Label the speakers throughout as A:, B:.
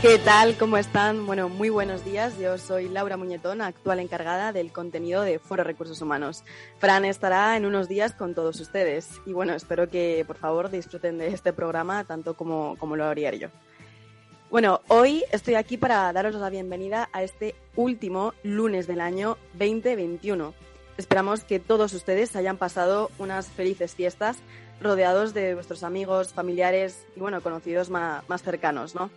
A: ¿Qué tal? ¿Cómo están? Bueno, muy buenos días. Yo soy Laura Muñetón, actual encargada del contenido de Foro Recursos Humanos. Fran estará en unos días con todos ustedes y bueno, espero que por favor disfruten de este programa tanto como, como lo haría yo. Bueno, hoy estoy aquí para daros la bienvenida a este último lunes del año 2021. Esperamos que todos ustedes hayan pasado unas felices fiestas rodeados de vuestros amigos, familiares y bueno, conocidos más, más cercanos, ¿no?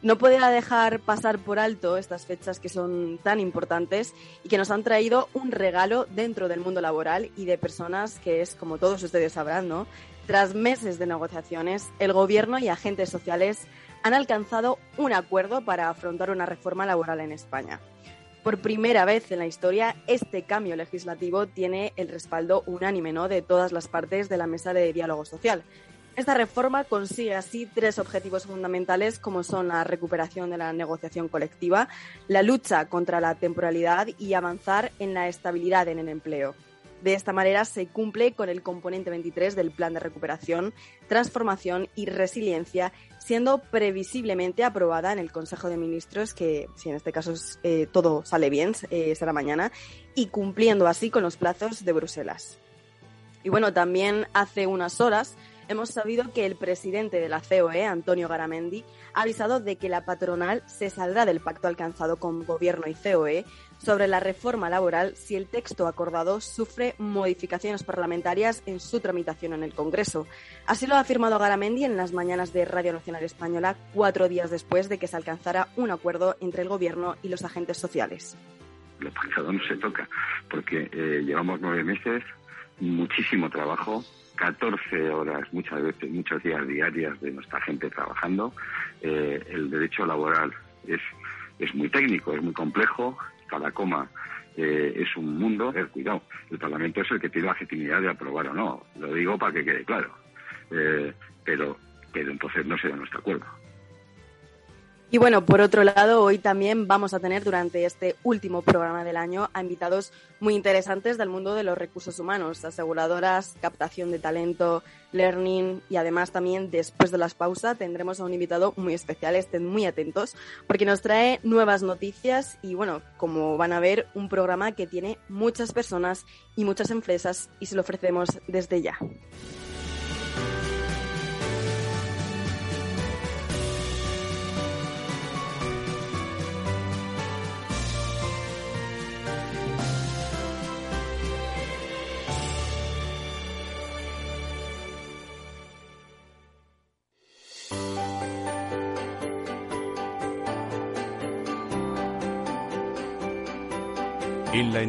A: No podía dejar pasar por alto estas fechas que son tan importantes y que nos han traído un regalo dentro del mundo laboral y de personas que es, como todos ustedes sabrán, ¿no? Tras meses de negociaciones, el Gobierno y agentes sociales han alcanzado un acuerdo para afrontar una reforma laboral en España. Por primera vez en la historia, este cambio legislativo tiene el respaldo unánime ¿no? de todas las partes de la mesa de diálogo social, esta reforma consigue así tres objetivos fundamentales como son la recuperación de la negociación colectiva, la lucha contra la temporalidad y avanzar en la estabilidad en el empleo. De esta manera se cumple con el componente 23 del Plan de Recuperación, Transformación y Resiliencia, siendo previsiblemente aprobada en el Consejo de Ministros, que si en este caso eh, todo sale bien, eh, será mañana, y cumpliendo así con los plazos de Bruselas. Y bueno, también hace unas horas hemos sabido que el presidente de la COE, Antonio Garamendi, ha avisado de que la patronal se saldrá del pacto alcanzado con Gobierno y COE sobre la reforma laboral si el texto acordado sufre modificaciones parlamentarias en su tramitación en el Congreso. Así lo ha afirmado Garamendi en las mañanas de Radio Nacional Española, cuatro días después de que se alcanzara un acuerdo entre el Gobierno y los agentes sociales.
B: Lo pactado no se toca, porque eh, llevamos nueve meses, muchísimo trabajo, 14 horas, muchas veces, muchos días diarias de nuestra gente trabajando. Eh, el derecho laboral es, es muy técnico, es muy complejo, cada coma eh, es un mundo. El cuidado, el Parlamento es el que tiene la legitimidad de aprobar o no. Lo digo para que quede claro. Eh, pero, pero entonces no se da nuestro acuerdo.
A: Y bueno, por otro lado, hoy también vamos a tener durante este último programa del año a invitados muy interesantes del mundo de los recursos humanos, aseguradoras, captación de talento, learning y además también después de las pausas tendremos a un invitado muy especial, estén muy atentos porque nos trae nuevas noticias y bueno, como van a ver, un programa que tiene muchas personas y muchas empresas y se lo ofrecemos desde ya.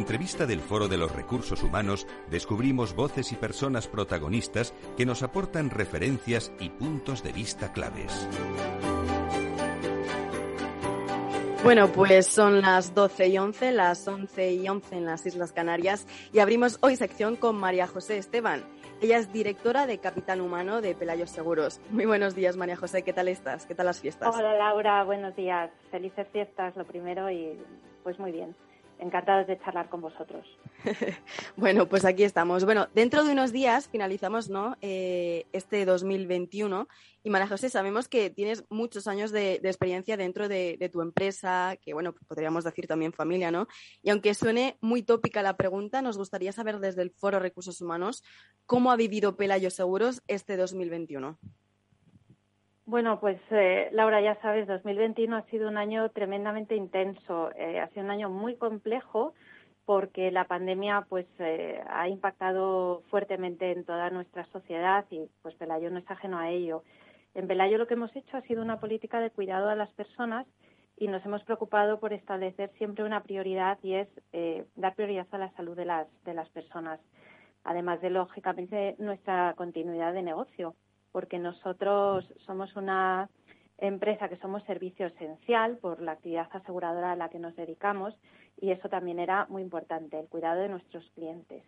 C: Entrevista del Foro de los Recursos Humanos descubrimos voces y personas protagonistas que nos aportan referencias y puntos de vista claves.
A: Bueno, pues son las 12 y 11, las 11 y 11 en las Islas Canarias y abrimos hoy sección con María José Esteban. Ella es directora de Capital Humano de Pelayos Seguros. Muy buenos días, María José. ¿Qué tal estás? ¿Qué tal las fiestas?
D: Hola, Laura. Buenos días. Felices fiestas, lo primero, y pues muy bien encantados de charlar con vosotros.
A: bueno, pues aquí estamos. Bueno, dentro de unos días finalizamos ¿no? Eh, este 2021 y María José, sabemos que tienes muchos años de, experiencia dentro de, tu empresa, que bueno, podríamos decir también familia, ¿no? Y aunque suene muy tópica la pregunta, nos gustaría saber desde el Foro Recursos Humanos cómo ha vivido Pelayo Seguros este 2021.
D: Bueno, pues eh, Laura, ya sabes, 2021 ha sido un año tremendamente intenso, eh, ha sido un año muy complejo porque la pandemia pues eh, ha impactado fuertemente en toda nuestra sociedad y pues Pelayo no es ajeno a ello. En Pelayo lo que hemos hecho ha sido una política de cuidado a las personas y nos hemos preocupado por establecer siempre una prioridad y es dar prioridad a la salud de las, de las personas, además de lógicamente nuestra continuidad de negocio porque nosotros somos una empresa que somos servicio esencial por la actividad aseguradora a la que nos dedicamos y eso también era muy importante, el cuidado de nuestros clientes.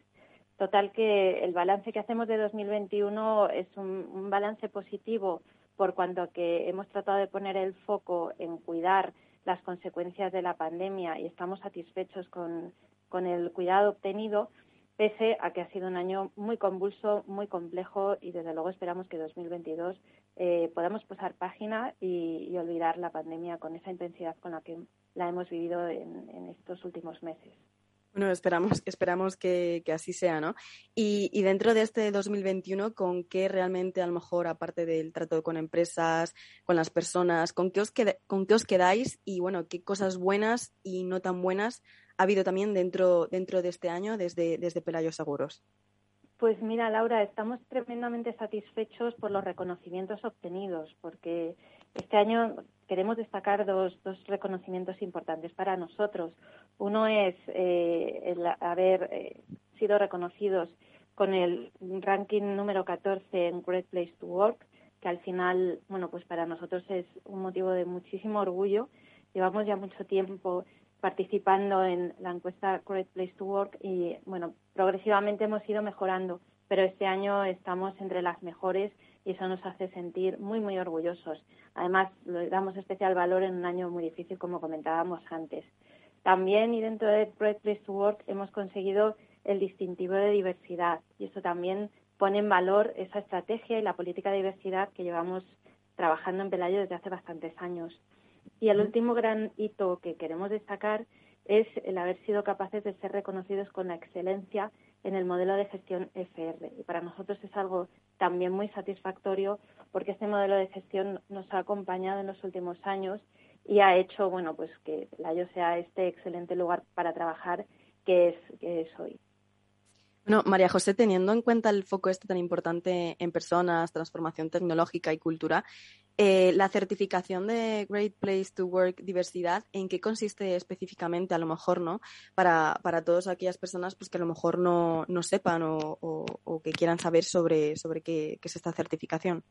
D: Total que el balance que hacemos de 2021 es un, balance positivo por cuanto que hemos tratado de poner el foco en cuidar las consecuencias de la pandemia y estamos satisfechos con, con el cuidado obtenido, pese a que ha sido un año muy convulso, muy complejo y desde luego esperamos que 2022 eh, podamos pasar página y, olvidar la pandemia con esa intensidad con la que la hemos vivido en, estos últimos meses.
A: Bueno, esperamos, esperamos que, así sea, ¿no? Y, dentro de este 2021, ¿con qué realmente, a lo mejor, aparte del trato con empresas, con las personas, ¿con qué os, con qué os quedáis? Y, bueno, ¿qué cosas buenas y no tan buenas ha habido también dentro, dentro de este año desde, desde Pelayo Seguros?
D: Pues mira, Laura, estamos tremendamente satisfechos por los reconocimientos obtenidos, porque este año queremos destacar dos, dos reconocimientos importantes para nosotros. Uno es eh, haber eh, sido reconocidos con el ranking número 14 en Great Place to Work, que al final, bueno, pues para nosotros es un motivo de muchísimo orgullo. Llevamos ya mucho tiempo participando en la encuesta Great Place to Work y, bueno, progresivamente hemos ido mejorando, pero este año estamos entre las mejores y eso nos hace sentir muy, muy orgullosos. Además, le damos especial valor en un año muy difícil, como comentábamos antes. También, y dentro de Great Place to Work, hemos conseguido el distintivo de diversidad y eso también pone en valor esa estrategia y la política de diversidad que llevamos trabajando en Pelayo desde hace bastantes años. Y el último gran hito que queremos destacar es el haber sido capaces de ser reconocidos con la excelencia en el modelo de gestión FR. Y para nosotros es algo también muy satisfactorio porque este modelo de gestión nos ha acompañado en los últimos años y ha hecho bueno pues que la IO sea este excelente lugar para trabajar que es, que es hoy.
A: Bueno, María José, teniendo en cuenta el foco este tan importante en personas, transformación tecnológica y cultura, eh, la certificación de Great Place to Work Diversidad, ¿en qué consiste específicamente? A lo mejor, ¿no? Para, para todas aquellas personas pues, que a lo mejor no, no sepan o, que quieran saber sobre, sobre qué, es esta certificación.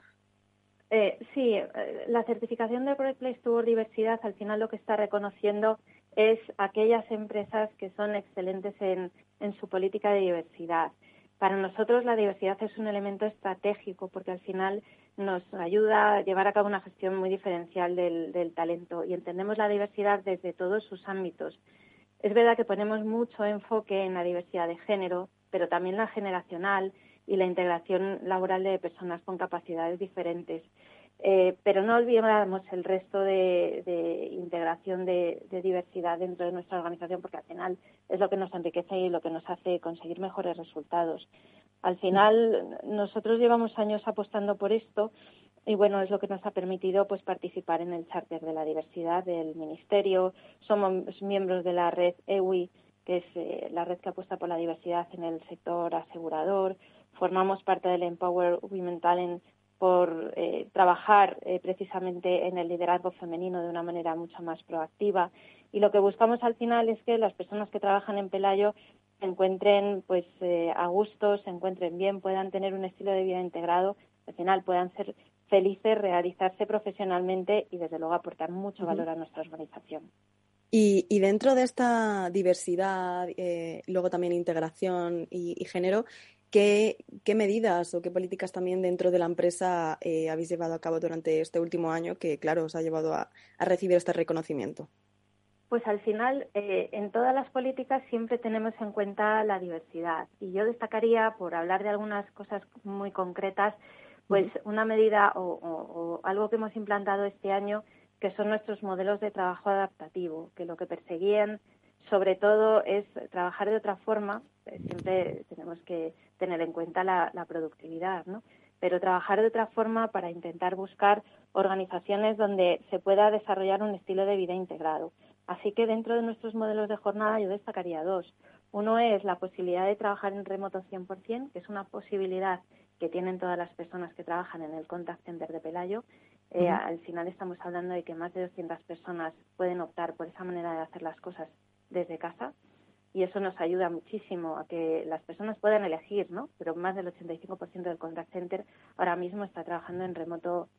D: Eh, sí, eh, la certificación de Great Place to Work Diversidad al final lo que está reconociendo es aquellas empresas que son excelentes en, en su política de diversidad. Para nosotros la diversidad es un elemento estratégico porque al final nos ayuda a llevar a cabo una gestión muy diferencial del, talento y entendemos la diversidad desde todos sus ámbitos. Es verdad que ponemos mucho enfoque en la diversidad de género, pero también la generacional y la integración laboral de personas con capacidades diferentes. Eh, pero no olvidamos el resto de, integración de, diversidad dentro de nuestra organización, porque al final es lo que nos enriquece y lo que nos hace conseguir mejores resultados. Al final, nosotros llevamos años apostando por esto y bueno, es lo que nos ha permitido pues participar en el charter de la diversidad del Ministerio. Somos miembros de la red EWI, que es eh, la red que apuesta por la diversidad en el sector asegurador. Formamos parte del Empower Women Talent por eh, trabajar eh, precisamente en el liderazgo femenino de una manera mucho más proactiva. Y lo que buscamos al final es que las personas que trabajan en Pelayo se encuentren pues eh, a gusto, se encuentren bien, puedan tener un estilo de vida integrado, al final puedan ser felices, realizarse profesionalmente y desde luego aportar mucho valor a nuestra organización.
A: Y, dentro de esta diversidad, luego también integración y género, ¿Qué, medidas o qué políticas también dentro de la empresa eh, habéis llevado a cabo durante este último año que, claro, os ha llevado a, recibir este reconocimiento?
D: Pues al final, eh, en todas las políticas siempre tenemos en cuenta la diversidad. Y yo destacaría, por hablar de algunas cosas muy concretas, pues una medida o, algo que hemos implantado este año, que son nuestros modelos de trabajo adaptativo, que lo que perseguían sobre todo es trabajar de otra forma. Eh, siempre tenemos que tener en cuenta la, productividad, ¿no? Pero trabajar de otra forma para intentar buscar organizaciones donde se pueda desarrollar un estilo de vida integrado. Así que dentro de nuestros modelos de jornada yo destacaría dos. Uno es la posibilidad de trabajar en remoto 100%, que es una posibilidad que tienen todas las personas que trabajan en el contact center de Pelayo. Eh, al final estamos hablando de que más de 200 personas pueden optar por esa manera de hacer las cosas desde casa y eso nos ayuda muchísimo a que las personas puedan elegir, ¿no? Pero más del 85% del contact center ahora mismo está trabajando en remoto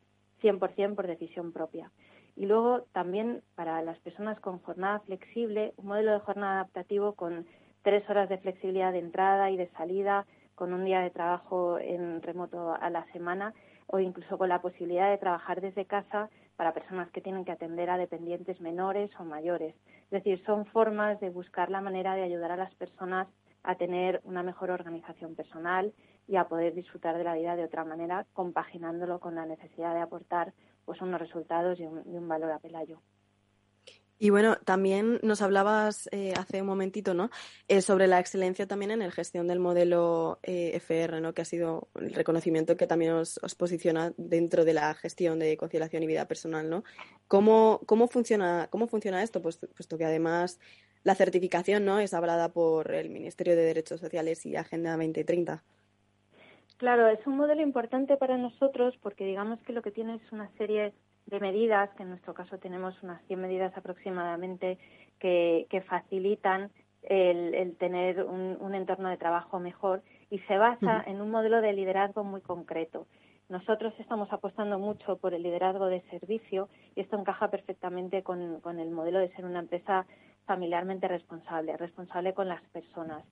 D: 100% por decisión propia. Y luego también para las personas con jornada flexible, un modelo de jornada adaptativo con tres horas de flexibilidad de entrada y de salida, con un día de trabajo en remoto a la semana o incluso con la posibilidad de trabajar desde casa para personas que tienen que atender a dependientes menores o mayores. Es decir, son formas de buscar la manera de ayudar a las personas a tener una mejor organización personal y a poder disfrutar de la vida de otra manera, compaginándolo con la necesidad de aportar pues unos resultados y un, y un valor a Pelayo.
A: Y bueno, también nos hablabas eh, hace un momentito, ¿no? Eh, sobre la excelencia también en la gestión del modelo eh, FR, ¿no? Que ha sido el reconocimiento que también os, posiciona dentro de la gestión de conciliación y vida personal, ¿no? ¿Cómo, cómo, funciona, cómo funciona esto? Pues, puesto que además la certificación, ¿no? Es avalada por el Ministerio de Derechos Sociales y Agenda 2030.
D: Claro, es un modelo importante para nosotros porque digamos que lo que tiene es una serie de medidas, que en nuestro caso tenemos unas 100 medidas aproximadamente, que, facilitan el, tener un, entorno de trabajo mejor y se basa en un modelo de liderazgo muy concreto. Nosotros estamos apostando mucho por el liderazgo de servicio y esto encaja perfectamente con, con el modelo de ser una empresa familiarmente responsable, responsable con las personas.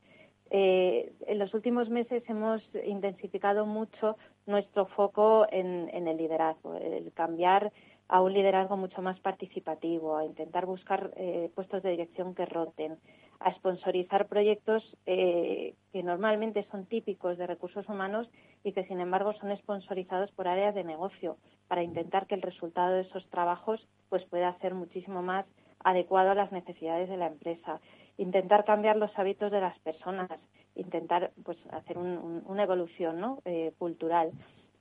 D: Eh, en los últimos meses hemos intensificado mucho nuestro foco en, el liderazgo, el cambiar a un liderazgo mucho más participativo, a intentar buscar eh, puestos de dirección que roten, a sponsorizar proyectos eh, que normalmente son típicos de recursos humanos y que sin embargo son sponsorizados por áreas de negocio para intentar que el resultado de esos trabajos pues pueda ser muchísimo más adecuado a las necesidades de la empresa intentar cambiar los hábitos de las personas, intentar pues hacer una evolución ¿no? Eh, cultural.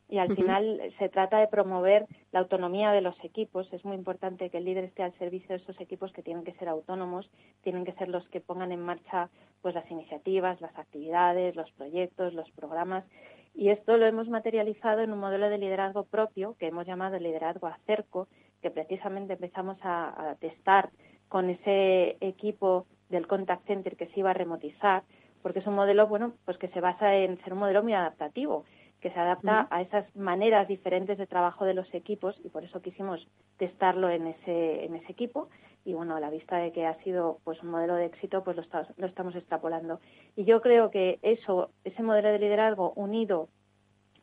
D: Y al final se trata de promover la autonomía de los equipos. Es muy importante que el líder esté al servicio de esos equipos que tienen que ser autónomos, tienen que ser los que pongan en marcha pues las iniciativas, las actividades, los proyectos, los programas. Y esto lo hemos materializado en un modelo de liderazgo propio que hemos llamado el liderazgo acerco, que precisamente empezamos a, a testar con ese equipo del contact center que se iba a remotizar, porque es un modelo, bueno, pues que se basa en ser un modelo muy adaptativo, que se adapta a esas maneras diferentes de trabajo de los equipos y por eso quisimos testarlo en ese, en ese equipo y bueno, a la vista de que ha sido pues un modelo de éxito, pues lo, lo estamos extrapolando. Y yo creo que eso, ese modelo de liderazgo unido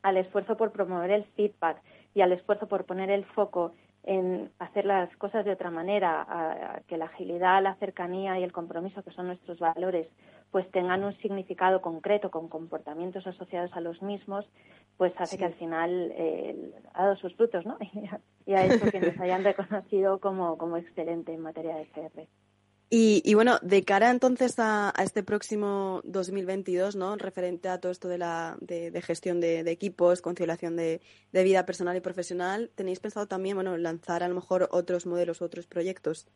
D: al esfuerzo por promover el feedback, y al esfuerzo por poner el foco en hacer las cosas de otra manera, a, que la agilidad, la cercanía y el compromiso, que son nuestros valores, pues tengan un significado concreto con comportamientos asociados a los mismos, pues hace que al final eh, ha dado sus frutos, ¿no? y ha hecho que nos hayan reconocido como, como excelente en materia de CR.
A: Y, bueno, de cara entonces a, este próximo 2022, ¿no? Referente a todo esto de, la, de, gestión de, equipos, conciliación de, vida personal y profesional, ¿tenéis pensado también, bueno, lanzar a lo mejor otros modelos, otros proyectos?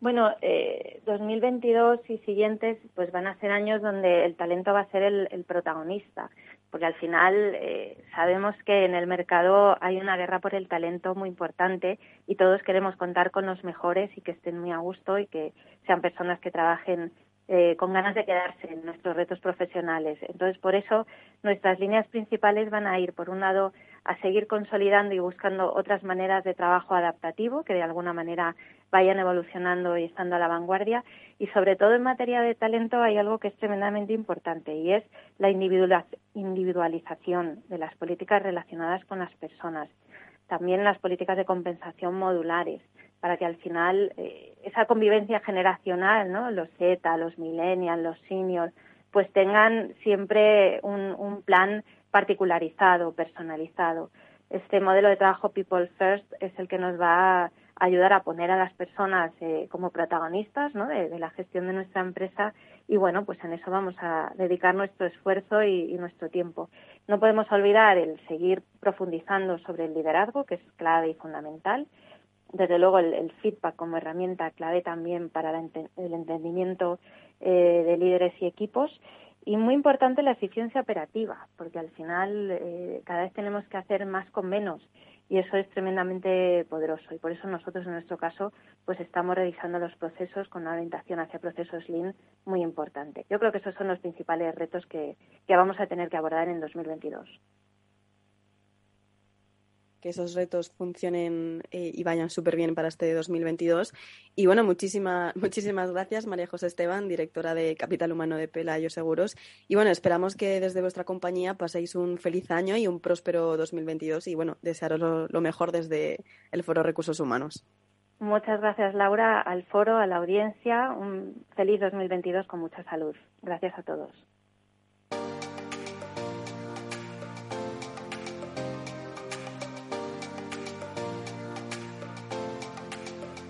D: Bueno, eh, 2022 y siguientes, pues van a ser años donde el talento va a ser el protagonista porque al final eh, sabemos que en el mercado hay una guerra por el talento muy importante y todos queremos contar con los mejores y que estén muy a gusto y que sean personas que trabajen eh, con ganas de quedarse en nuestros retos profesionales. Entonces, por eso nuestras líneas principales van a ir, por un lado, a seguir consolidando y buscando otras maneras de trabajo adaptativo que de alguna manera vayan evolucionando y estando a la vanguardia. Y sobre todo en materia de talento hay algo que es tremendamente importante y es la individualización de las políticas relacionadas con las personas. También las políticas de compensación modulares para que al final eh, esa convivencia generacional, ¿no? Los Z, los millennials, los seniors, pues tengan siempre un, un plan particularizado, personalizado. Este modelo de trabajo People First es el que nos va a ayudar a poner a las personas eh, como protagonistas de, la gestión de nuestra empresa y bueno, pues en eso vamos a dedicar nuestro esfuerzo y, nuestro tiempo. No podemos olvidar el seguir profundizando sobre el liderazgo, que es clave y fundamental. Desde luego el, feedback como herramienta clave también para el entendimiento eh, de líderes y equipos y muy importante la eficiencia operativa, porque al final eh, cada vez tenemos que hacer más con menos y eso es tremendamente poderoso y por eso nosotros en nuestro caso pues estamos revisando los procesos con una orientación hacia procesos lean muy importante. Yo creo que esos son los principales retos que, que vamos a tener que abordar en 2022
A: que esos retos funcionen eh, y vayan súper bien para este 2022. Y bueno, muchísimas muchísimas gracias, María José Esteban, directora de Capital Humano de Pelayo Seguros. Y bueno, esperamos que desde vuestra compañía paséis un feliz año y un próspero 2022 y bueno, desearos lo mejor desde el Foro Recursos Humanos.
D: Muchas gracias, Laura, al foro, a la audiencia. Un feliz 2022 con mucha salud. Gracias a todos.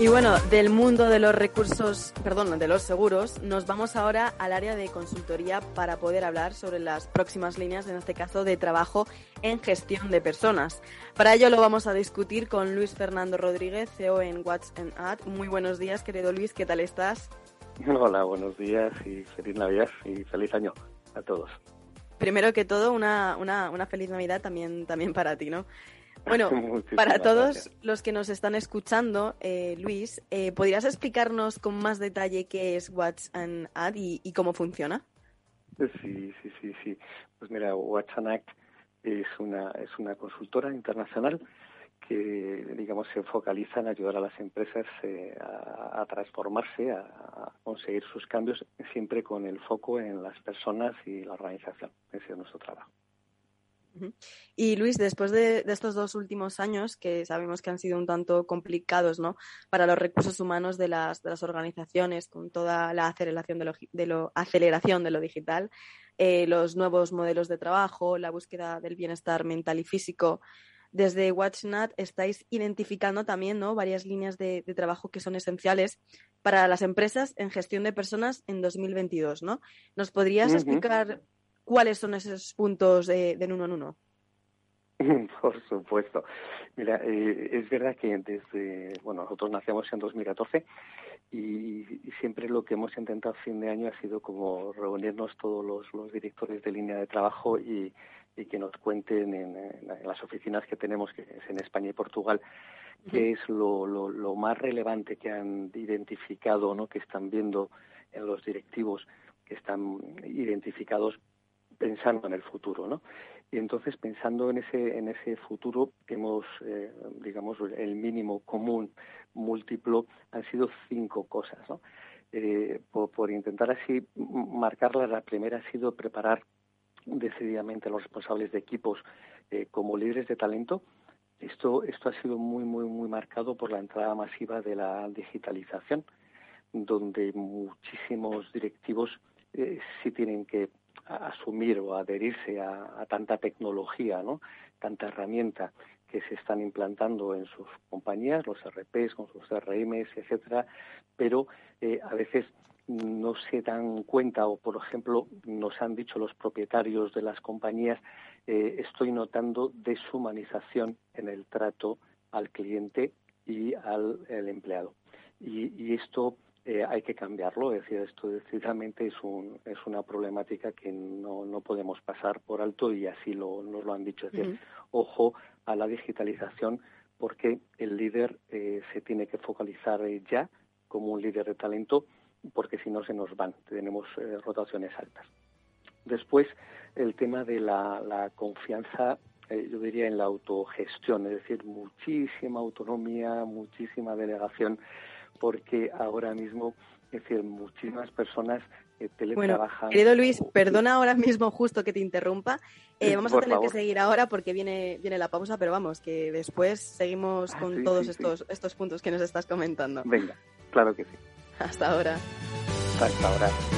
A: Y bueno, del mundo de los recursos, perdón, de los seguros, nos vamos ahora al área de consultoría para poder hablar sobre las próximas líneas, en este caso de trabajo en gestión de personas. Para ello lo vamos a discutir con Luis Fernando Rodríguez, CEO en Watch and Ad. Muy buenos días, querido Luis, ¿qué tal estás?
E: Hola, buenos días y feliz Navidad y feliz año a todos.
A: Primero que todo, una, una, una feliz Navidad también, también para ti, ¿no? Bueno, para todos los que nos están escuchando, eh, Luis, eh, ¿podrías explicarnos con más detalle qué es Watch and Ad y, cómo funciona?
E: Sí, sí, sí, sí. Pues mira, Watch and Act es una, es una consultora internacional que, digamos, se focaliza en ayudar a las empresas eh, a, transformarse, a, conseguir sus cambios, siempre con el foco en las personas y la organización. Ese es nuestro trabajo.
A: Y Luis, después de, estos dos últimos años, que sabemos que han sido un tanto complicados ¿no? para los recursos humanos de las, de las organizaciones, con toda la aceleración de lo, de lo, aceleración de lo digital, eh, los nuevos modelos de trabajo, la búsqueda del bienestar mental y físico, desde WatchNat estáis identificando también ¿no? varias líneas de, trabajo que son esenciales para las empresas en gestión de personas en 2022. ¿no? ¿Nos podrías explicar ¿Cuáles son esos puntos de, de uno en uno?
E: Por supuesto. Mira, eh, es verdad que desde, bueno, nosotros nacemos en 2014 y, siempre lo que hemos intentado a fin de año ha sido como reunirnos todos los, directores de línea de trabajo y, que nos cuenten en, las oficinas que tenemos, que es en España y Portugal, qué es lo, lo, lo, más relevante que han identificado, ¿no? que están viendo en los directivos que están identificados pensando en el futuro, ¿no? Y entonces, pensando en ese, en ese futuro, hemos, eh, digamos, el mínimo común múltiplo han sido cinco cosas, ¿no? Eh, por, intentar así marcarla, la primera ha sido preparar decididamente a los responsables de equipos eh, como líderes de talento. Esto, esto ha sido muy, muy, muy marcado por la entrada masiva de la digitalización, donde muchísimos directivos eh, sí tienen que asumir o adherirse a, tanta tecnología, ¿no? tanta herramienta que se están implantando en sus compañías, los RPs, con sus CRMs, etcétera, pero eh, a veces no se dan cuenta o, por ejemplo, nos han dicho los propietarios de las compañías, eh, estoy notando deshumanización en el trato al cliente y al empleado. Y, esto eh, hay que cambiarlo, es decir, esto decididamente es, un, es una problemática que no, no podemos pasar por alto y así lo, nos lo han dicho. Es decir, ojo a la digitalización porque el líder eh, se tiene que focalizar ya como un líder de talento porque si no se nos van, tenemos eh, rotaciones altas. Después, el tema de la, confianza, eh, yo diría en la autogestión, es decir, muchísima autonomía, muchísima delegación, porque ahora mismo, es decir, muchísimas personas eh, teletrabajan.
A: Bueno, querido Luis, perdona ahora mismo justo que te interrumpa. vamos a tener que seguir ahora porque viene, viene la pausa, pero vamos, que después seguimos ah, con todos estos, estos puntos que nos estás comentando.
E: Venga, claro que sí.
A: Hasta ahora.
E: Hasta ahora.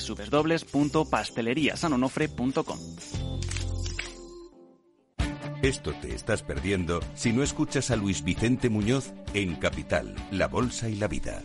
F: www.pasteleriasanonofre.com.
C: Esto te estás perdiendo si no escuchas a Luis Vicente Muñoz en Capital, La Bolsa y la Vida.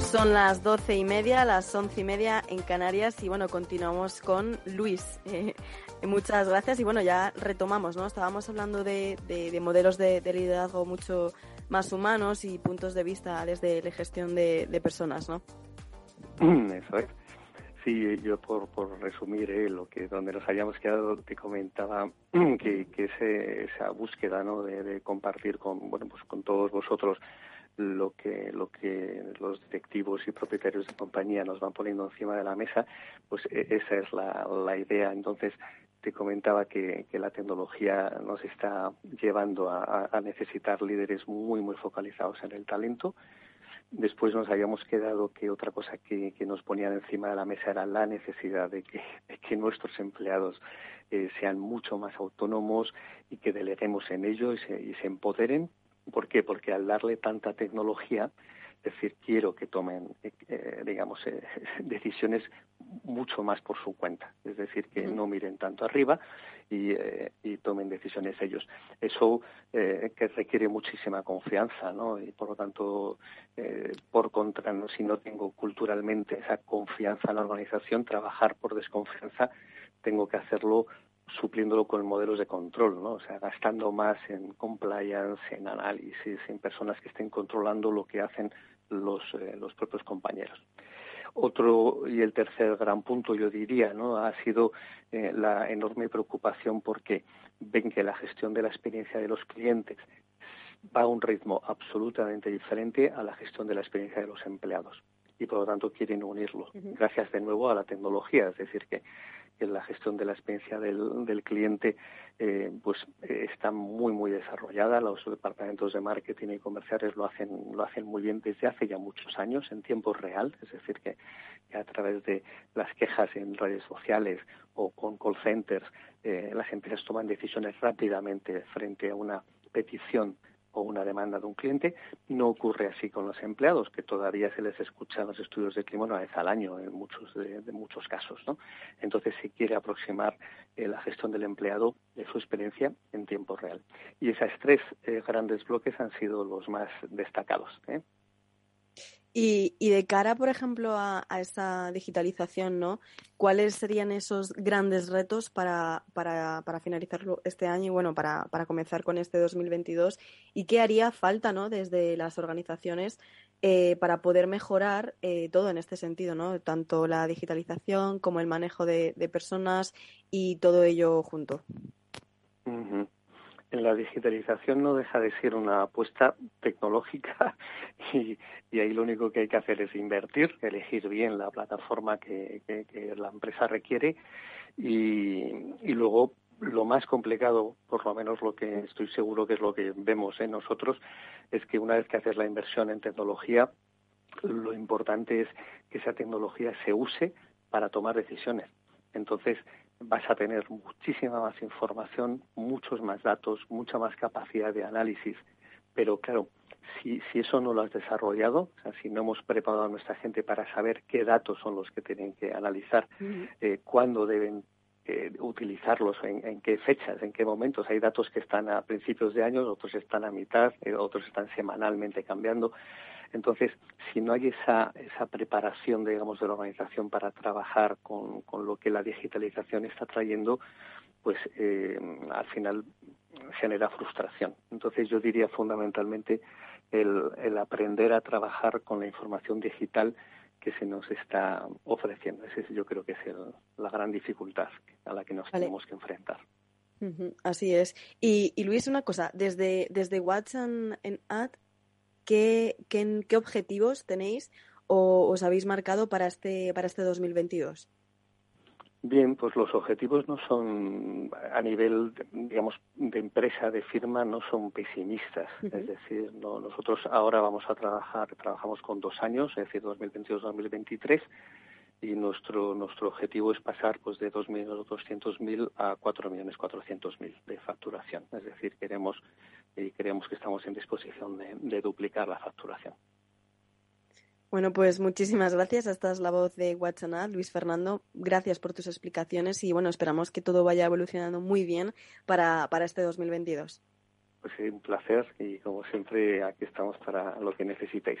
A: Son las doce y media, las once y media en Canarias y bueno, continuamos con Luis. Eh, muchas gracias y bueno, ya retomamos, ¿no? Estábamos hablando de, modelos de, liderazgo mucho más humanos y puntos de vista desde la gestión de, personas, ¿no?
E: Eso es. Sí, yo por, por resumir eh, lo que donde nos hayamos quedado te comentaba que, que esa búsqueda ¿no? de, de, compartir con bueno pues con todos vosotros lo que lo que los directivos y propietarios de compañía nos van poniendo encima de la mesa pues e, esa es la, la idea. Entonces te comentaba que, que, la tecnología nos está llevando a, a, necesitar líderes muy muy focalizados en el talento. Después nos habíamos quedado que otra cosa que, que nos ponían encima de la mesa era la necesidad de que, de que nuestros empleados eh, sean mucho más autónomos y que deleguemos en ello y se, y se empoderen ¿Por qué? Porque al darle tanta tecnología, es decir, quiero que tomen, eh, eh, digamos, eh, decisiones mucho más por su cuenta. Es decir, que no miren tanto arriba y, tomen decisiones ellos. Eso que requiere muchísima confianza, ¿no? Y por lo tanto, por contra, si no tengo culturalmente esa confianza en la organización, trabajar por desconfianza, tengo que hacerlo supliéndolo con modelos de control, ¿no? O sea, gastando más en compliance, en análisis, en personas que estén controlando lo que hacen los, eh, los propios compañeros. Otro y el tercer gran punto, yo diría, ¿no? ha sido eh, la enorme preocupación porque ven que la gestión de la experiencia de los clientes va a un ritmo absolutamente diferente a la gestión de la experiencia de los empleados y por lo tanto quieren unirlo. Gracias de nuevo a la tecnología, es decir, que que la gestión de la experiencia del, del cliente eh, pues eh, está muy muy desarrollada. Los departamentos de marketing y comerciales lo hacen lo hacen muy bien desde hace ya muchos años en tiempo real. Es decir que, a través de las quejas en redes sociales o con call centers eh, las empresas toman decisiones rápidamente frente a una petición o una demanda de un cliente. No ocurre así con los empleados, que todavía se les escucha los estudios de clima una vez al año en muchos de, muchos casos. ¿no? Entonces se quiere aproximar eh, la gestión del empleado de su experiencia en tiempo real. Y esos tres eh, grandes bloques han sido los más destacados. ¿eh?
A: Y, y, de cara, por ejemplo, a, esa digitalización, ¿no? ¿Cuáles serían esos grandes retos para, para, para finalizarlo este año y, bueno, para, para, comenzar con este 2022? ¿Y qué haría falta, ¿no? Desde las organizaciones eh, para poder mejorar eh, todo en este sentido, ¿no? Tanto la digitalización como el manejo de, de personas y todo ello junto
E: la digitalización no deja de ser una apuesta tecnológica y, ahí lo único que hay que hacer es invertir, elegir bien la plataforma que, la empresa requiere y, luego lo más complicado, por lo menos lo que estoy seguro que es lo que vemos en nosotros, es que una vez que haces la inversión en tecnología, lo importante es que esa tecnología se use para tomar decisiones. Entonces, vas a tener muchísima más información, muchos más datos, mucha más capacidad de análisis. Pero claro, si, si eso no lo has desarrollado, o sea, si no hemos preparado a nuestra gente para saber qué datos son los que tienen que analizar, eh, cuándo deben eh, utilizarlos, en, en, qué fechas, en qué momentos. Hay datos que están a principios de años, otros están a mitad, eh, otros están semanalmente cambiando. Entonces, si no hay esa, esa preparación, digamos, de la organización para trabajar con, con lo que la digitalización está trayendo, pues eh, al final genera frustración. Entonces, yo diría fundamentalmente el, el aprender a trabajar con la información digital que se nos está ofreciendo. Ese yo creo que es la gran dificultad a la que nos tenemos que enfrentar.
A: así es. Y, y, Luis, una cosa, desde, desde Watson en Ad, ¿qué, qué, objetivos tenéis o os habéis marcado para este, para este 2022?
E: Bien, pues los objetivos no son a nivel, digamos, de empresa, de firma, no son pesimistas. Es decir, no, nosotros ahora vamos a trabajar, trabajamos con dos años, es decir, 2022-2023, y nuestro nuestro objetivo es pasar pues de 2.200.000 a 4.400.000 de facturación. Es decir, queremos y creemos que estamos en disposición de, duplicar la facturación.
A: Bueno, pues muchísimas gracias. Esta es la voz de WhatsApp, Luis Fernando. Gracias por tus explicaciones y bueno, esperamos que todo vaya evolucionando muy bien para, para este 2022.
E: Pues sí, un placer y como siempre aquí estamos para lo que necesitéis.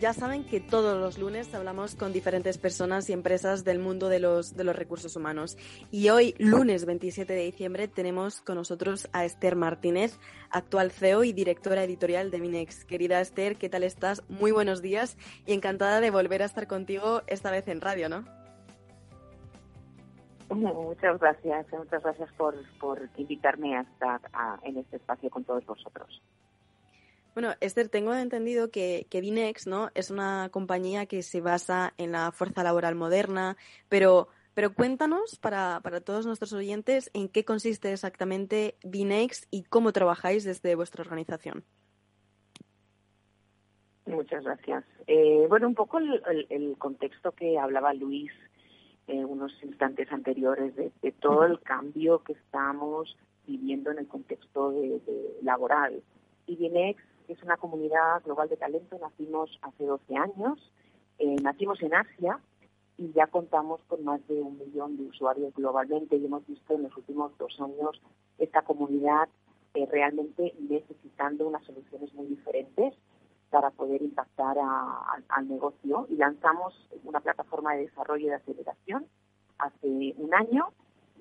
A: Ya, saben que todos los lunes hablamos con diferentes personas y empresas del mundo de los, de los recursos humanos. Y hoy, lunes 27 de diciembre, tenemos con nosotros a Esther Martínez, actual CEO y directora editorial de Minex. Querida Esther, ¿qué tal estás? Muy buenos días y encantada de volver a estar contigo esta vez en radio, ¿no?
G: Muchas gracias, muchas gracias por, invitarme a estar en este espacio con todos vosotros.
A: Bueno, Esther, tengo entendido que, que Vinex ¿no? es una compañía que se basa en la fuerza laboral moderna, pero, pero cuéntanos para, para todos nuestros oyentes en qué consiste exactamente Vinex y cómo trabajáis desde vuestra organización.
G: Muchas gracias. Eh, bueno, un poco el, contexto que hablaba Luis en unos instantes anteriores de, todo el cambio que estamos viviendo en el contexto de, laboral. Y Vinex es una comunidad global de talento. Nacimos hace 12 años, eh, nacimos en Asia y ya contamos con más de un millón de usuarios globalmente y hemos visto en los últimos dos años esta comunidad eh, realmente necesitando unas soluciones muy diferentes para poder impactar al negocio y lanzamos una plataforma de desarrollo y de aceleración hace un año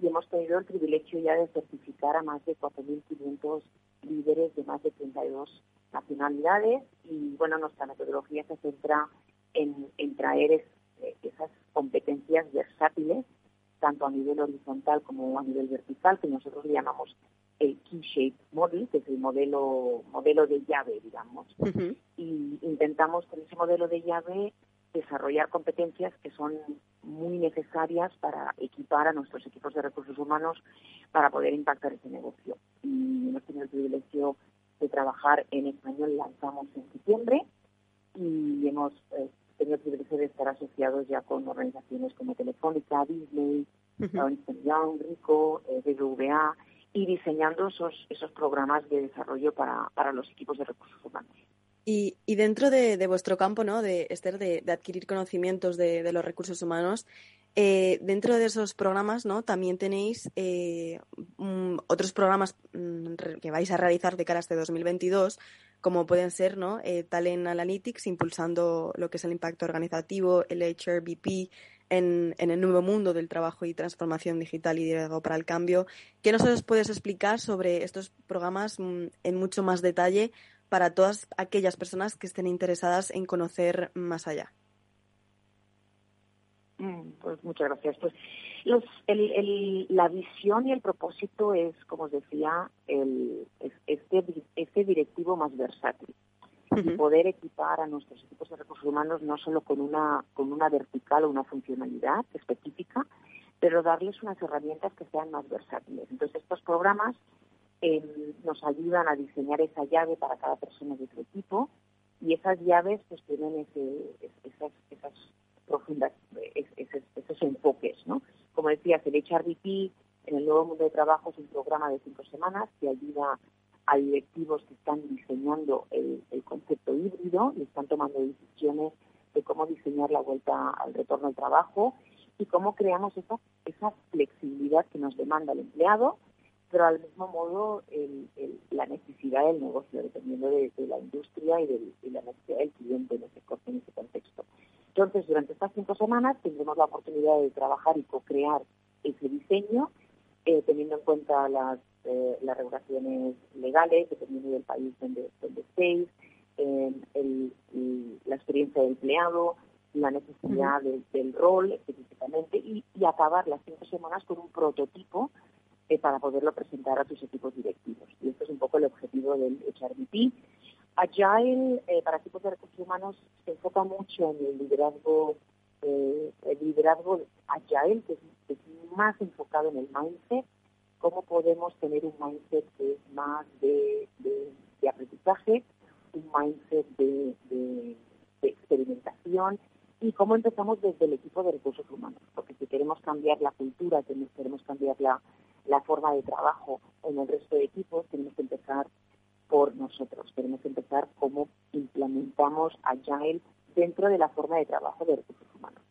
G: y hemos tenido el privilegio ya de certificar a más de 4.500 líderes de más de 32 nacionalidades y bueno, nuestra metodología se centra en, traer eh, esas competencias versátiles, tanto a nivel horizontal como a nivel vertical, que nosotros le llamamos el Key Shape Model, que es el modelo, modelo de llave, digamos. Y intentamos con ese modelo de llave desarrollar competencias que son muy necesarias para equipar a nuestros equipos de recursos humanos para poder impactar ese negocio. Y hemos tenido el privilegio de trabajar en español lanzamos en septiembre y hemos eh, tenido el privilegio de estar asociados ya con organizaciones como Telefónica, Disney, Ernst Young, Rico, eh, BBVA y diseñando esos, esos programas de desarrollo para, para los equipos de recursos humanos.
A: Y, y dentro de, de, vuestro campo, ¿no? de, Esther, de, de adquirir conocimientos de, de, los recursos humanos, eh, dentro de esos programas, ¿no? También tenéis eh, mm, otros programas mm, que vais a realizar de cara a este 2022, como pueden ser, ¿no? Eh, Talent Analytics, impulsando lo que es el impacto organizativo, el HRBP en, el nuevo mundo del trabajo y transformación digital y liderazgo para el cambio. ¿Qué nos puedes explicar sobre estos programas mm, en mucho más detalle para todas aquellas personas que estén interesadas en conocer más allá?
G: Mm, pues muchas gracias. Pues los, el, la visión y el propósito es, como os decía, el, este, este directivo más versátil. poder equipar a nuestros equipos de recursos humanos no solo con una, con una vertical o una funcionalidad específica, pero darles unas herramientas que sean más versátiles. Entonces, estos programas eh, nos ayudan a diseñar esa llave para cada persona de su equipo y esas llaves pues tienen ese, esas, esas profundas, esos enfoques, ¿no? Como decías, el HRBP en el nuevo mundo de trabajo es un programa de cinco semanas que ayuda a directivos que están diseñando el, concepto híbrido y están tomando decisiones de cómo diseñar la vuelta al retorno al trabajo y cómo creamos esa, esa flexibilidad que nos demanda el empleado, pero al mismo modo la necesidad del negocio, dependiendo de, la industria y de, la necesidad del cliente en ese, en ese contexto. Entonces, durante estas cinco semanas tendremos la oportunidad de trabajar y co-crear ese diseño, eh, teniendo en cuenta las, eh, las regulaciones legales, dependiendo del país donde, donde estéis, la experiencia del empleado, la necesidad del rol específicamente, y, acabar las cinco semanas con un prototipo eh, para poderlo presentar a tus equipos directivos. Y esto es un poco el objetivo del HRBP Agile, eh, para equipos de recursos humanos, se enfoca mucho en el liderazgo eh, el liderazgo agile, que es, más enfocado en el mindset, cómo podemos tener un mindset que es más de, de, aprendizaje, un mindset de, de, experimentación y cómo empezamos desde el equipo de recursos humanos, porque si queremos cambiar la cultura, queremos cambiar la, la forma de trabajo en el resto de equipos, tenemos que empezar por nosotros, tenemos que empezar cómo implementamos Agile dentro de la forma de trabajo de recursos humanos.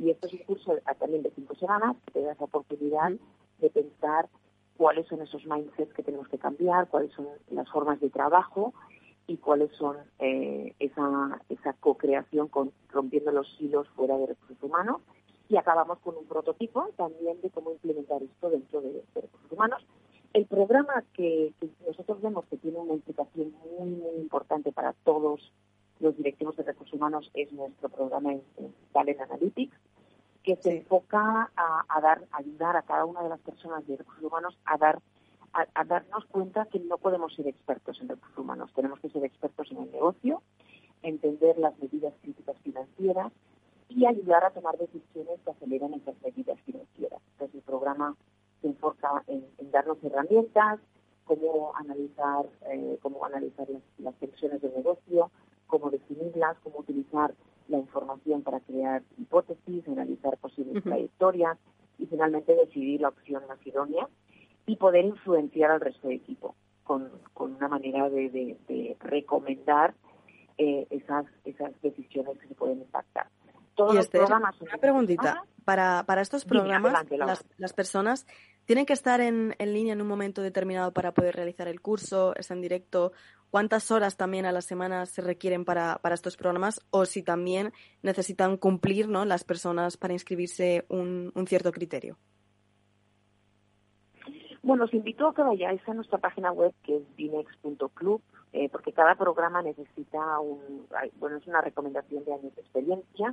G: Y esto es un curso también de cinco semanas que te da esa oportunidad de pensar cuáles son esos mindsets que tenemos que cambiar, cuáles son las formas de trabajo y cuáles son eh, esa, esa co-creación con, rompiendo los hilos fuera de recursos humanos. Y acabamos con un prototipo también de cómo implementar esto dentro de, recursos humanos. El programa que, nosotros vemos que tiene una implicación muy, muy importante para todos los directivos de recursos humanos es nuestro programa en, Talent Analytics, que se enfoca a, dar, ayudar a cada una de las personas de recursos humanos a dar a, darnos cuenta que no podemos ser expertos en recursos humanos, tenemos que ser expertos en el negocio, entender las medidas críticas financieras y ayudar a tomar decisiones que aceleran esas medidas financieras. Entonces el programa se enfoca en, darnos herramientas, cómo analizar, eh, cómo analizar las, las tensiones del negocio, cómo definirlas, cómo utilizar la información para crear hipótesis, analizar posibles trayectorias y finalmente decidir la opción más idónea y poder influenciar al resto del equipo con, una manera de, recomendar eh, esas, esas decisiones que se pueden impactar.
A: Todos los programas una preguntita. Para, para estos programas, las, personas tienen que estar en, en línea en un momento determinado para poder realizar el curso, es en directo cuántas horas también a la semana se requieren para, para estos programas o si también necesitan cumplir ¿no? las personas para inscribirse un, un cierto criterio.
G: Bueno, os invito a que vayáis a nuestra página web que es binex.club, eh, porque cada programa necesita un, bueno, es una recomendación de años de experiencia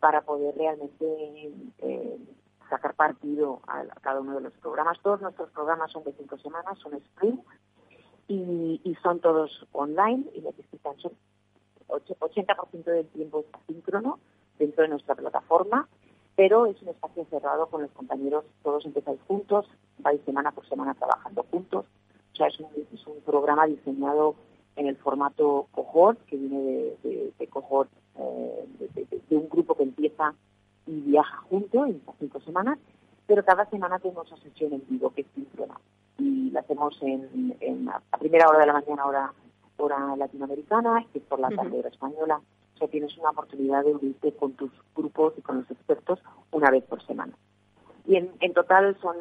G: para poder realmente eh, sacar partido a, cada uno de los programas. Todos nuestros programas son de cinco semanas, son sprint, y, son todos online y necesitan son 80% del tiempo asíncrono dentro de nuestra plataforma, pero es un espacio cerrado con los compañeros, todos empezáis juntos, vais semana por semana trabajando juntos. O sea, es un, es un programa diseñado en el formato cohort, que viene de, de, cohort, eh, de, un grupo que empieza y viaja junto en cinco semanas, pero cada semana tenemos una sesión en vivo que es síncrona y la hacemos en, en a primera hora de la mañana hora hora latinoamericana y por la tarde hora española. O sea, tienes una oportunidad de unirte con tus grupos y con los expertos una vez por semana. Y en, en total son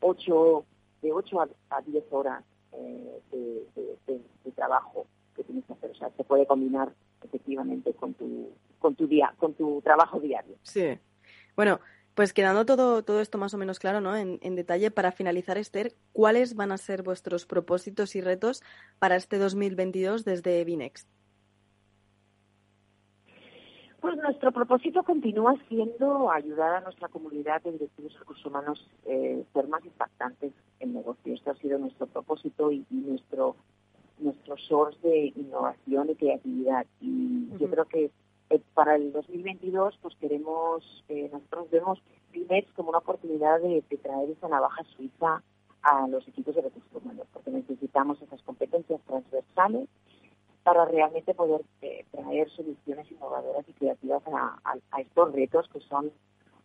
G: ocho, de 8 a, 10 horas eh, de, de, trabajo que tienes que hacer. O sea, se puede combinar efectivamente con tu, con tu día, con tu trabajo diario.
A: Sí. Bueno, pues quedando todo, todo esto más o menos claro, ¿no? En, detalle, para finalizar, Esther, ¿cuáles van a ser vuestros propósitos y retos para este 2022 desde Vinex?
G: Pues nuestro propósito continúa siendo ayudar a nuestra comunidad de directivos de recursos humanos eh, ser más impactantes en negocios. Este ha sido nuestro propósito y, nuestro nuestro source de innovación y creatividad. Y yo creo que eh, para el 2022 pues queremos, eh, nosotros vemos Pimex como una oportunidad de, traer esa navaja suiza a los equipos de recursos humanos, porque necesitamos esas competencias transversales para realmente poder eh, traer soluciones innovadoras y creativas a, estos retos que son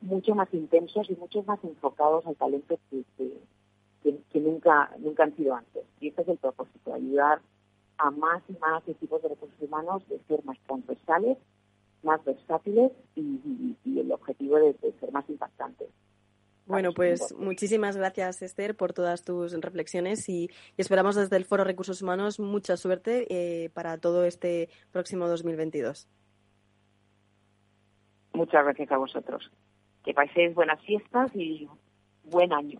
G: mucho más intensos y mucho más enfocados al talento que, nunca, nunca han sido antes. Y este es el propósito, ayudar a más y más equipos de recursos humanos de ser más transversales más versátiles y, el objetivo de, ser más impactantes.
A: Bueno, pues muchísimas gracias, Esther, por todas tus reflexiones y, esperamos desde el Foro Recursos Humanos mucha suerte eh, para todo este próximo 2022.
G: Muchas gracias a vosotros. Que paséis buenas fiestas y buen año.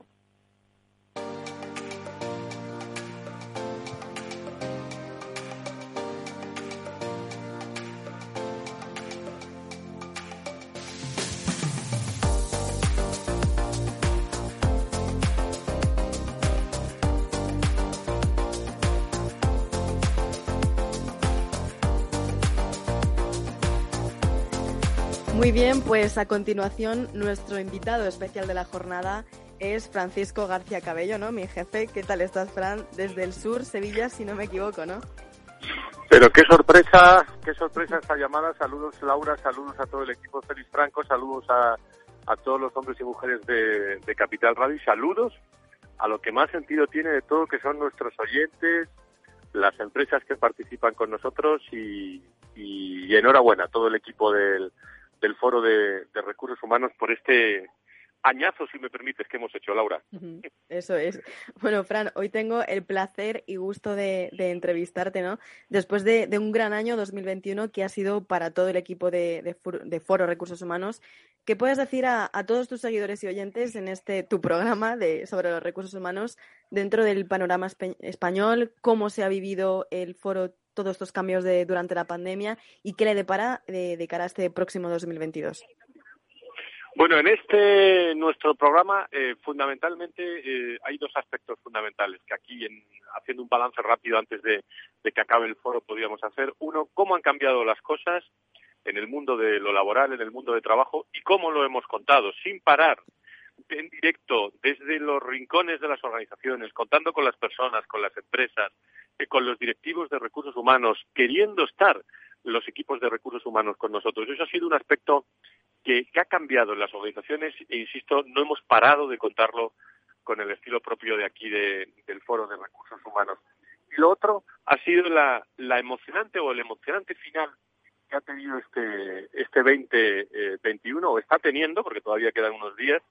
A: Bien, pues a continuación nuestro invitado especial de la jornada es Francisco García Cabello, ¿no? Mi jefe. ¿Qué tal estás, Fran? Desde el sur, Sevilla, si no me equivoco, ¿no?
H: Pero qué sorpresa, qué sorpresa esta llamada. Saludos, Laura, saludos a todo el equipo Félix Franco, saludos a, a todos los hombres y mujeres de, de Capital Radio y saludos a lo que más sentido tiene de todo, que son nuestros oyentes, las empresas que participan con nosotros y, y enhorabuena a todo el equipo del, del Foro de, de Recursos Humanos por este añazo, si me permites, que hemos hecho, Laura.
A: Eso es. Bueno, Fran, hoy tengo el placer y gusto de, entrevistarte, ¿no? Después de, un gran año 2021 que ha sido para todo el equipo de, Foro Recursos Humanos. ¿Qué puedes decir a, todos tus seguidores y oyentes en este tu programa de, sobre los recursos humanos dentro del panorama español? ¿Cómo se ha vivido el foro todos estos cambios de, durante la pandemia y qué le depara de, de cara a este próximo 2022?
H: Bueno, en este nuestro programa eh, fundamentalmente eh, hay dos aspectos fundamentales que aquí, en, haciendo un balance rápido antes de, que acabe el foro, podríamos hacer. Uno, cómo han cambiado las cosas en el mundo de lo laboral, en el mundo de trabajo y cómo lo hemos contado, sin parar, en directo, desde los rincones de las organizaciones, contando con las personas, con las empresas, eh, con los directivos de recursos humanos, queriendo estar los equipos de recursos humanos con nosotros. Eso ha sido un aspecto que, ha cambiado en las organizaciones e, insisto, no hemos parado de contarlo con el estilo propio de aquí del Foro de Recursos Humanos. Y lo otro ha sido la, emocionante o el emocionante final que ha tenido este, este 2021, eh, o está teniendo, porque todavía quedan unos días,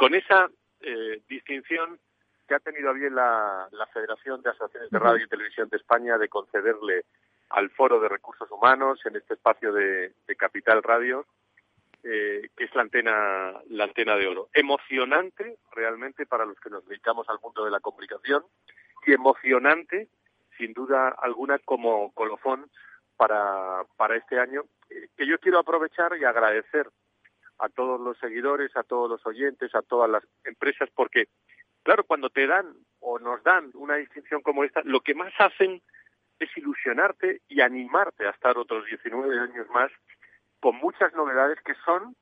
H: con esa eh, distinción que ha tenido a bien la, Federación de Asociaciones de Radio y Televisión de España de concederle al Foro de Recursos Humanos en este espacio de Capital Radio eh, que es la antena, la antena de oro. Emocionante realmente para los que nos dedicamos al mundo de la comunicación y emocionante, sin duda alguna, como colofón para, para este año, eh, que yo quiero aprovechar y agradecer a todos los seguidores, a todos los oyentes, a todas las empresas, porque, claro, cuando te dan o nos dan una distinción como esta, lo que más hacen es ilusionarte y animarte a estar otros 19 años más con muchas novedades que son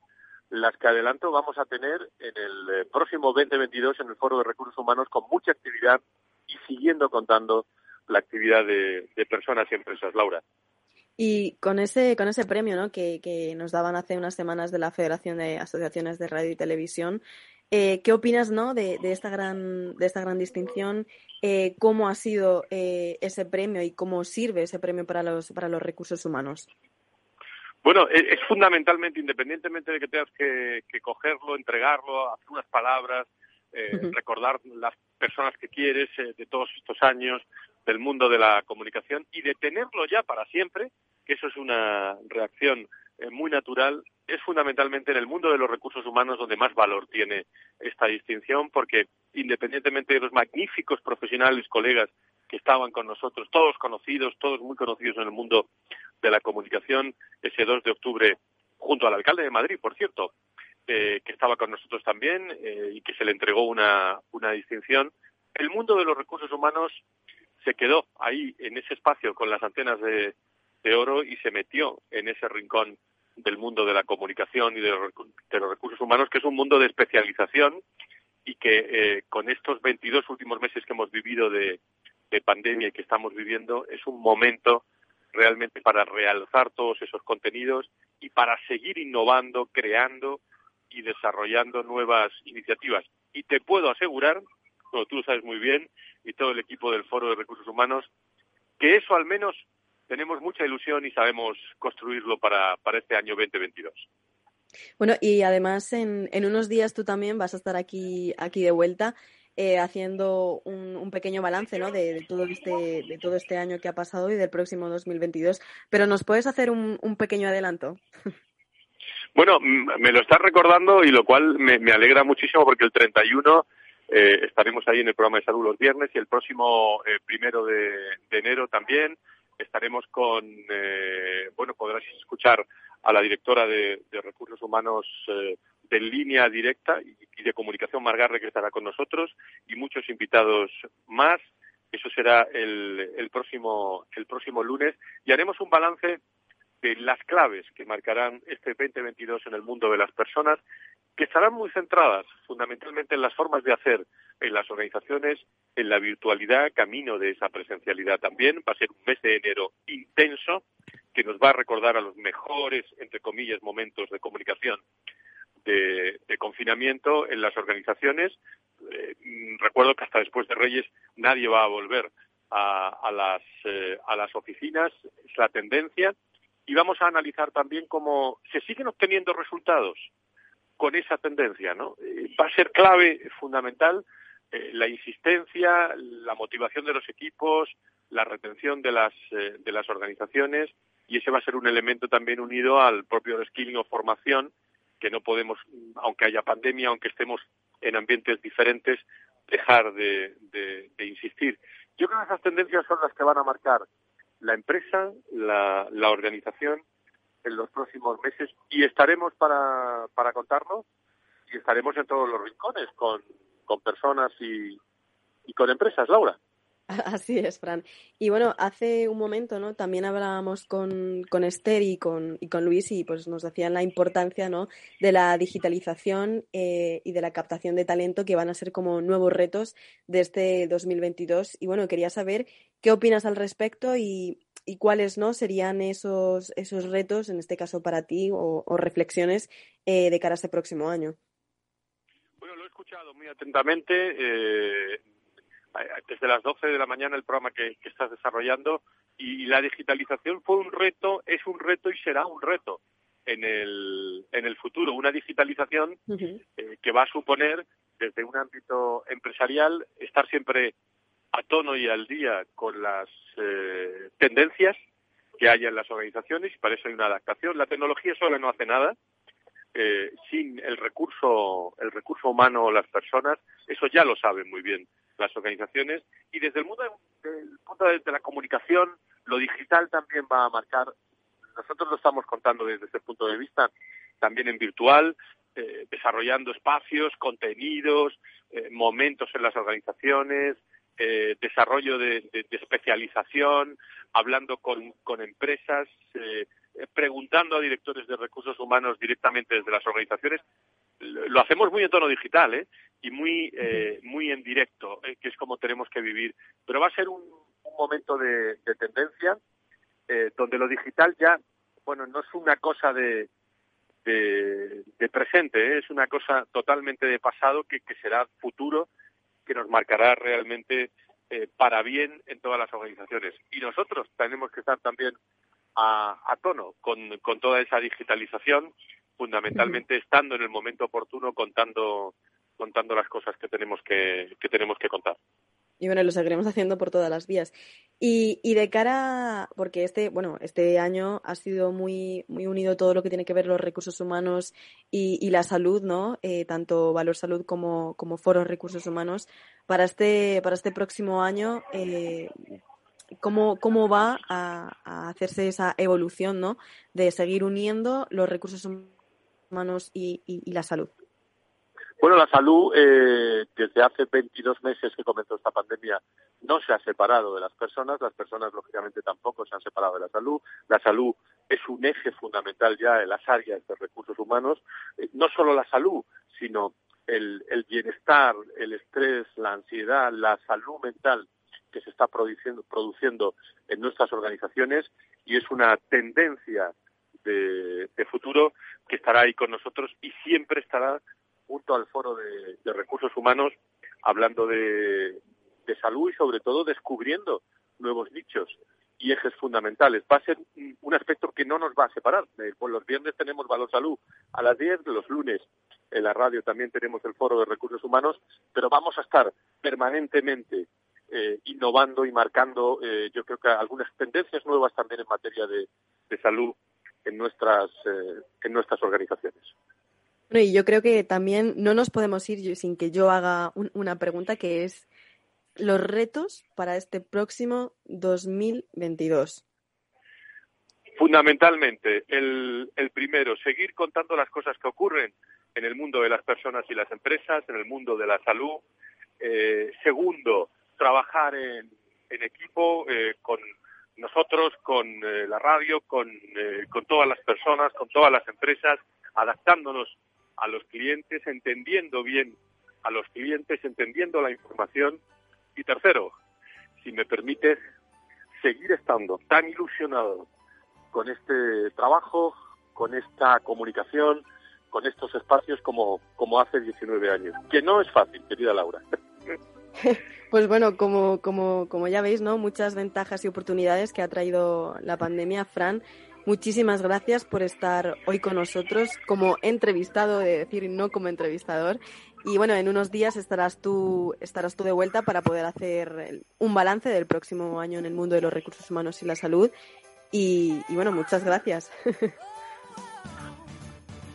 H: las que adelanto vamos a tener en el eh, próximo 2022 en el Foro de Recursos Humanos con mucha actividad y siguiendo contando la actividad de, personas y empresas. Laura.
A: Y con ese, con ese premio ¿no? que, que, nos daban hace unas semanas de la Federación de Asociaciones de Radio y Televisión, eh, ¿qué opinas ¿no? de, de, esta gran, de esta gran distinción? Eh, ¿Cómo ha sido ese premio y cómo sirve ese premio para los, para los recursos humanos?
H: Bueno, e-, es, fundamentalmente, independientemente de que tengas que, cogerlo, entregarlo, hacer unas palabras, eh, recordar las personas que quieres eh, de todos estos años del mundo de la comunicación y de tenerlo ya para siempre, que eso es una reacción eh, muy natural, es fundamentalmente en el mundo de los recursos humanos donde más valor tiene esta distinción, porque independientemente de los magníficos profesionales, colegas que estaban con nosotros, todos conocidos, todos muy conocidos en el mundo de la comunicación, ese 2 de octubre, junto al alcalde de Madrid, por cierto, eh, que estaba con nosotros también eh, y que se le entregó una, una distinción. El mundo de los recursos humanos se quedó ahí, en ese espacio, con las antenas de, oro y se metió en ese rincón del mundo de la comunicación y de los, recursos humanos, que es un mundo de especialización y que eh, con estos 22 últimos meses que hemos vivido de, de pandemia y que estamos viviendo es un momento realmente para realzar todos esos contenidos y para seguir innovando, creando y desarrollando nuevas iniciativas. Y te puedo asegurar, como tú lo sabes muy bien, y todo el equipo del Foro de Recursos Humanos, que eso al menos tenemos mucha ilusión y sabemos construirlo para, para este año 2022.
A: Bueno, y además en, en unos días tú también vas a estar aquí, aquí de vuelta. Eh, haciendo un, pequeño balance ¿no? de, todo este, de todo este año que ha pasado y del próximo 2022. Pero ¿nos puedes hacer un, pequeño adelanto?
H: Bueno, me lo estás recordando y lo cual me, alegra muchísimo porque el 31 eh, estaremos ahí en el programa de salud los viernes y el próximo eh, primero de, enero también estaremos con, eh, bueno, podrás escuchar a la directora de, Recursos Humanos de línea directa y de comunicación Margarre que estará con nosotros y muchos invitados más. Eso será el, el próximo el próximo lunes y haremos un balance de las claves que marcarán este 2022 en el mundo de las personas, que estarán muy centradas fundamentalmente en las formas de hacer en las organizaciones, en la virtualidad, camino de esa presencialidad también. Va a ser un mes de enero intenso que nos va a recordar a los mejores, entre comillas, momentos de comunicación de, confinamiento en las organizaciones. Eh, recuerdo que hasta después de Reyes nadie va a volver a, las, eh, a las oficinas, es la tendencia y vamos a analizar también cómo se siguen obteniendo resultados con esa tendencia, ¿no? Eh, va a ser clave, fundamental, eh, la insistencia, la motivación de los equipos, la retención de las, eh, de las organizaciones y ese va a ser un elemento también unido al propio skilling o formación que no podemos, aunque haya pandemia, aunque estemos en ambientes diferentes, dejar de, de insistir. Yo creo que esas tendencias son las que van a marcar la empresa, la, la organización en los próximos meses y estaremos para, para contarnos y estaremos en todos los rincones con, con personas y, y con empresas, Laura.
A: Así es, Fran. Y bueno, hace un momento, ¿no? También hablábamos con, con Esther y con, y con Luis y pues nos decían la importancia, ¿no? De la digitalización eh, y de la captación de talento que van a ser como nuevos retos de este 2022. Y bueno, quería saber qué opinas al respecto y, y cuáles, ¿no? Serían esos, esos retos, en este caso para ti, o, reflexiones eh, de cara a este próximo año.
H: Bueno, lo he escuchado muy atentamente. Eh desde las 12 de la mañana el programa que, estás desarrollando y la digitalización fue un reto, es un reto y será un reto en el, en el futuro. Una digitalización eh, que va a suponer, desde un ámbito empresarial, estar siempre a tono y al día con las eh, tendencias que haya en las organizaciones y para eso hay una adaptación. La tecnología sola no hace nada. Eh, sin el recurso, el recurso humano o las personas, eso ya lo saben muy bien las organizaciones y desde el mundo del punto de, la comunicación lo digital también va a marcar nosotros lo estamos contando desde ese punto de vista también en virtual eh, desarrollando espacios contenidos eh, momentos en las organizaciones eh, desarrollo de, especialización hablando con, con empresas preguntando a directores de recursos humanos directamente desde las organizaciones lo hacemos muy en tono digital, ¿eh? Y muy, eh, muy en directo, ¿eh? que es como tenemos que vivir. Pero va a ser un, momento de, tendencia eh, donde lo digital ya, bueno, no es una cosa de, de, presente, ¿eh? es una cosa totalmente de pasado que, que será futuro, que nos marcará realmente para bien en todas las organizaciones. Y nosotros tenemos que estar también a, a tono con, con toda esa digitalización fundamentalmente estando en el momento oportuno contando contando las cosas que tenemos que, que tenemos que contar.
A: Y bueno, lo seguiremos haciendo por todas las vías. Y, y de cara, porque este, bueno, este año ha sido muy, muy unido todo lo que tiene que ver los recursos humanos y, y la salud, ¿no? Eh, tanto Valor Salud como, como Recursos Humanos. Para este, para este próximo año, eh, ¿cómo, ¿cómo va a, a hacerse esa evolución, ¿no? De seguir uniendo los recursos humanos humanos y, la salud?
H: Bueno, la salud, eh, desde hace 22 meses que comenzó esta pandemia, no se ha separado de las personas. Las personas, lógicamente, tampoco se han separado de la salud. La salud es un eje fundamental ya en las áreas de recursos humanos. Eh, no solo la salud, sino el, bienestar, el estrés, la ansiedad, la salud mental que se está produciendo, produciendo en nuestras organizaciones y es una tendencia de, futuro que estará ahí con nosotros y siempre estará junto al foro de, recursos humanos hablando de, salud y sobre todo descubriendo nuevos nichos y ejes fundamentales. Va a ser un aspecto que no nos va a separar. Eh, por los viernes tenemos Valor Salud a las 10, los lunes en la radio también tenemos el foro de recursos humanos, pero vamos a estar permanentemente eh, innovando y marcando, eh, yo creo que algunas tendencias nuevas también en materia de salud en nuestras, eh, en nuestras organizaciones.
A: Bueno, y yo creo que también no nos podemos ir sin que yo haga una pregunta que es los retos para este próximo 2022.
H: Fundamentalmente, el, el primero, seguir contando las cosas que ocurren en el mundo de las personas y las empresas, en el mundo de la salud. Eh, segundo, trabajar en, equipo eh, con nosotros con eh, la radio, eh, con todas las personas, con todas las empresas, adaptándonos a los clientes, entendiendo bien a los clientes, entendiendo la información. Y tercero, si me permites, seguir estando tan ilusionado con este trabajo, con esta comunicación, con estos espacios como, como hace 19 años. Que no es fácil, querida Laura.
A: Pues bueno, como, como, como ya veis, ¿no? Muchas ventajas y oportunidades que ha traído la pandemia. Fran, muchísimas gracias por estar hoy con nosotros como entrevistado, de decir no como entrevistador. Y bueno, en unos días estarás tú, estarás tú de vuelta para poder hacer un balance del próximo año en el mundo de los recursos humanos y la salud. Y, y bueno, muchas gracias.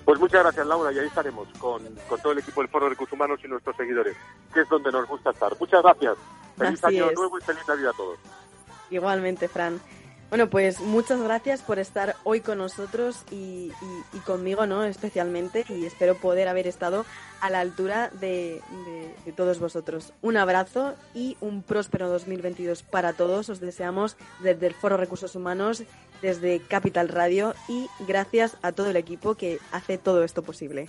H: Pues muchas gracias, Laura, y ahí estaremos con, con, todo el equipo del Foro de Recursos Humanos y nuestros seguidores, que es donde nos gusta estar. Muchas gracias. Feliz año nuevo y feliz Navidad a todos.
A: Igualmente, Fran. Bueno, pues muchas gracias por estar hoy con nosotros y, conmigo, ¿no? Especialmente, y espero poder haber estado a la altura de, todos vosotros. Un abrazo y un próspero 2022 para todos. Os deseamos desde el Foro Recursos Humanos, desde Capital Radio y gracias a todo el equipo que hace todo esto posible.